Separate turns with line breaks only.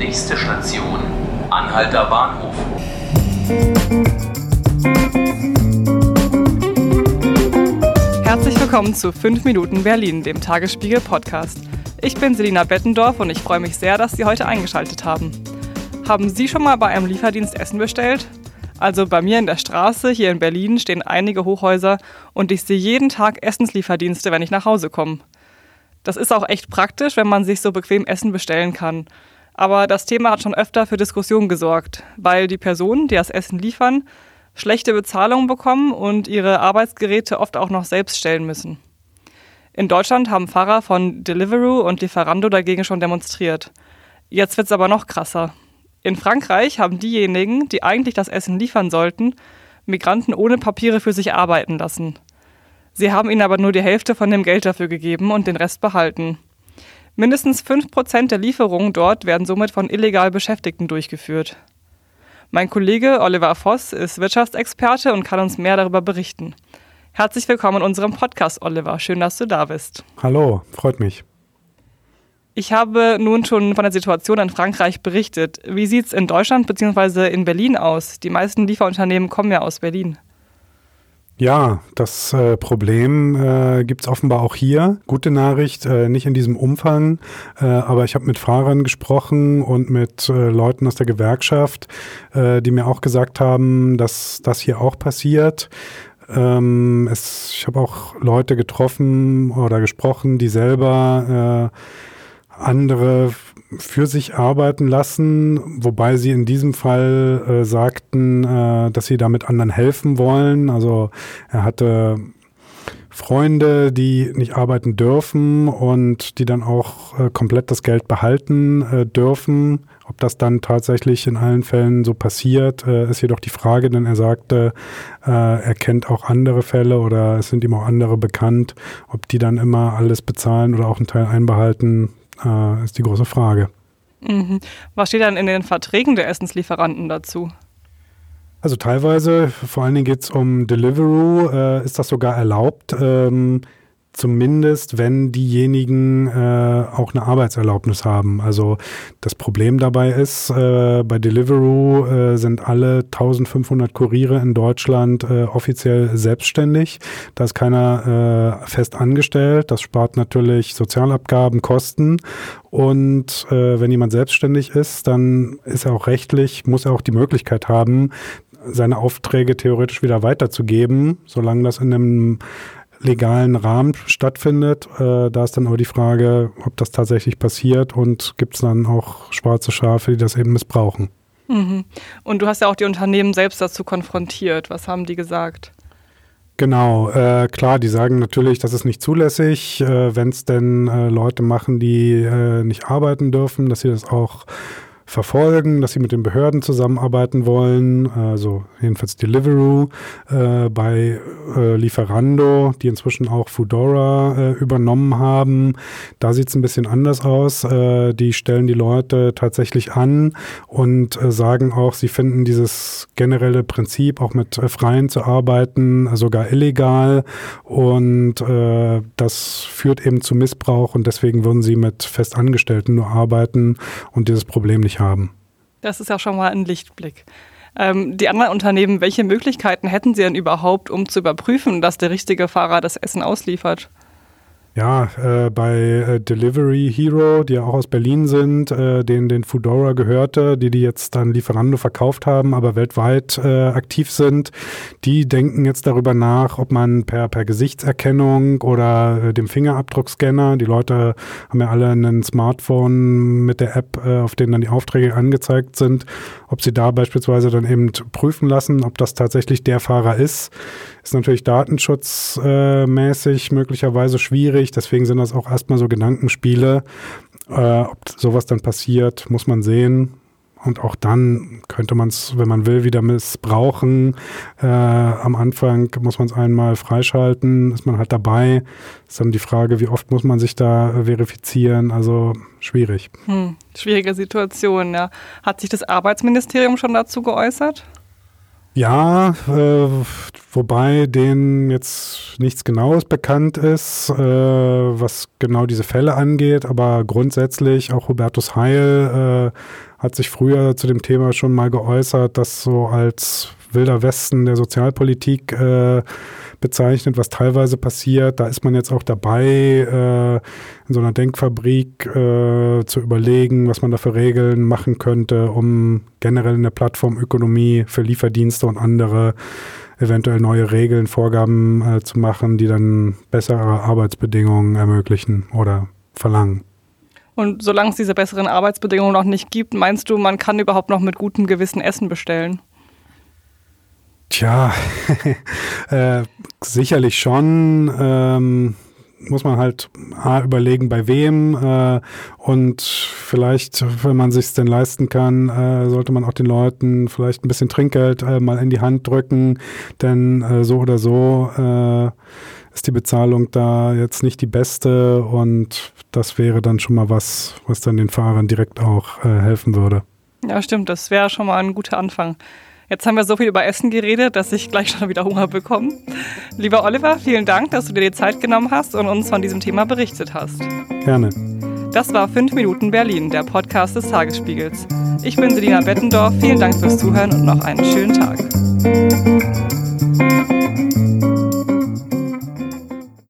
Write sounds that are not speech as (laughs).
Nächste Station, Anhalter Bahnhof.
Herzlich willkommen zu 5 Minuten Berlin, dem Tagesspiegel Podcast. Ich bin Selina Bettendorf und ich freue mich sehr, dass Sie heute eingeschaltet haben. Haben Sie schon mal bei einem Lieferdienst Essen bestellt? Also bei mir in der Straße hier in Berlin stehen einige Hochhäuser und ich sehe jeden Tag Essenslieferdienste, wenn ich nach Hause komme. Das ist auch echt praktisch, wenn man sich so bequem Essen bestellen kann. Aber das Thema hat schon öfter für Diskussionen gesorgt, weil die Personen, die das Essen liefern, schlechte Bezahlung bekommen und ihre Arbeitsgeräte oft auch noch selbst stellen müssen. In Deutschland haben Fahrer von Deliveroo und Lieferando dagegen schon demonstriert. Jetzt wird es aber noch krasser. In Frankreich haben diejenigen, die eigentlich das Essen liefern sollten, Migranten ohne Papiere für sich arbeiten lassen. Sie haben ihnen aber nur die Hälfte von dem Geld dafür gegeben und den Rest behalten. Mindestens 5% der Lieferungen dort werden somit von illegal Beschäftigten durchgeführt. Mein Kollege Oliver Voss ist Wirtschaftsexperte und kann uns mehr darüber berichten. Herzlich willkommen in unserem Podcast, Oliver. Schön, dass du da bist.
Hallo, freut mich.
Ich habe nun schon von der Situation in Frankreich berichtet. Wie sieht es in Deutschland bzw. in Berlin aus? Die meisten Lieferunternehmen kommen ja aus Berlin.
Ja, das äh, Problem äh, gibt es offenbar auch hier. Gute Nachricht, äh, nicht in diesem Umfang, äh, aber ich habe mit Fahrern gesprochen und mit äh, Leuten aus der Gewerkschaft, äh, die mir auch gesagt haben, dass das hier auch passiert. Ähm, es, ich habe auch Leute getroffen oder gesprochen, die selber andere für sich arbeiten lassen, wobei sie in diesem Fall äh, sagten, äh, dass sie damit anderen helfen wollen. Also er hatte Freunde, die nicht arbeiten dürfen und die dann auch äh, komplett das Geld behalten äh, dürfen. Ob das dann tatsächlich in allen Fällen so passiert, äh, ist jedoch die Frage, denn er sagte, äh, er kennt auch andere Fälle oder es sind ihm auch andere bekannt. Ob die dann immer alles bezahlen oder auch einen Teil einbehalten, äh, ist die große Frage.
Mhm. Was steht dann in den Verträgen der Essenslieferanten dazu?
Also teilweise, vor allen Dingen geht es um Deliveroo, äh, ist das sogar erlaubt. Ähm, Zumindest, wenn diejenigen äh, auch eine Arbeitserlaubnis haben. Also das Problem dabei ist, äh, bei Deliveroo äh, sind alle 1500 Kuriere in Deutschland äh, offiziell selbstständig. Da ist keiner äh, fest angestellt. Das spart natürlich Sozialabgaben, Kosten. Und äh, wenn jemand selbstständig ist, dann ist er auch rechtlich, muss er auch die Möglichkeit haben, seine Aufträge theoretisch wieder weiterzugeben, solange das in einem legalen Rahmen stattfindet. Äh, da ist dann aber die Frage, ob das tatsächlich passiert und gibt es dann auch schwarze Schafe, die das eben missbrauchen.
Mhm. Und du hast ja auch die Unternehmen selbst dazu konfrontiert. Was haben die gesagt?
Genau, äh, klar, die sagen natürlich, das ist nicht zulässig, äh, wenn es denn äh, Leute machen, die äh, nicht arbeiten dürfen, dass sie das auch verfolgen, dass sie mit den Behörden zusammenarbeiten wollen, also jedenfalls Deliveroo, äh, bei äh, Lieferando, die inzwischen auch Foodora äh, übernommen haben. Da sieht es ein bisschen anders aus. Äh, die stellen die Leute tatsächlich an und äh, sagen auch, sie finden dieses generelle Prinzip, auch mit äh, Freien zu arbeiten, sogar illegal. Und das führt eben zu Missbrauch und deswegen würden sie mit Festangestellten nur arbeiten und dieses Problem nicht haben.
Das ist ja schon mal ein Lichtblick. Ähm, die anderen Unternehmen, welche Möglichkeiten hätten sie denn überhaupt, um zu überprüfen, dass der richtige Fahrer das Essen ausliefert?
Ja, äh, bei äh, Delivery Hero, die ja auch aus Berlin sind, äh, denen den Foodora gehörte, die die jetzt dann Lieferando verkauft haben, aber weltweit äh, aktiv sind, die denken jetzt darüber nach, ob man per, per Gesichtserkennung oder äh, dem Fingerabdruckscanner, die Leute haben ja alle ein Smartphone mit der App, auf denen dann die Aufträge angezeigt sind, ob sie da beispielsweise dann eben prüfen lassen, ob das tatsächlich der Fahrer ist. Ist natürlich datenschutzmäßig möglicherweise schwierig. Deswegen sind das auch erstmal so Gedankenspiele. Äh, ob sowas dann passiert, muss man sehen. Und auch dann könnte man es, wenn man will, wieder missbrauchen. Äh, am Anfang muss man es einmal freischalten, ist man halt dabei. Ist dann die Frage, wie oft muss man sich da verifizieren? Also schwierig.
Hm, schwierige Situation, ja. Hat sich das Arbeitsministerium schon dazu geäußert?
Ja, äh, wobei denen jetzt nichts Genaues bekannt ist, äh, was genau diese Fälle angeht, aber grundsätzlich auch Hubertus Heil äh, hat sich früher zu dem Thema schon mal geäußert, dass so als wilder Westen der Sozialpolitik äh, bezeichnet, was teilweise passiert. Da ist man jetzt auch dabei, äh, in so einer Denkfabrik äh, zu überlegen, was man da für Regeln machen könnte, um generell in der Plattformökonomie für Lieferdienste und andere eventuell neue Regeln, Vorgaben äh, zu machen, die dann bessere Arbeitsbedingungen ermöglichen oder verlangen.
Und solange es diese besseren Arbeitsbedingungen noch nicht gibt, meinst du, man kann überhaupt noch mit gutem Gewissen Essen bestellen?
Tja, (laughs) äh, sicherlich schon. Ähm, muss man halt A, überlegen, bei wem äh, und vielleicht, wenn man sich denn leisten kann, äh, sollte man auch den Leuten vielleicht ein bisschen Trinkgeld äh, mal in die Hand drücken, denn äh, so oder so äh, ist die Bezahlung da jetzt nicht die beste und das wäre dann schon mal was, was dann den Fahrern direkt auch äh, helfen würde.
Ja, stimmt, das wäre schon mal ein guter Anfang. Jetzt haben wir so viel über Essen geredet, dass ich gleich schon wieder Hunger bekomme. Lieber Oliver, vielen Dank, dass du dir die Zeit genommen hast und uns von diesem Thema berichtet hast.
Gerne.
Das war 5 Minuten Berlin, der Podcast des Tagesspiegels. Ich bin Selina Bettendorf. Vielen Dank fürs Zuhören und noch einen schönen Tag.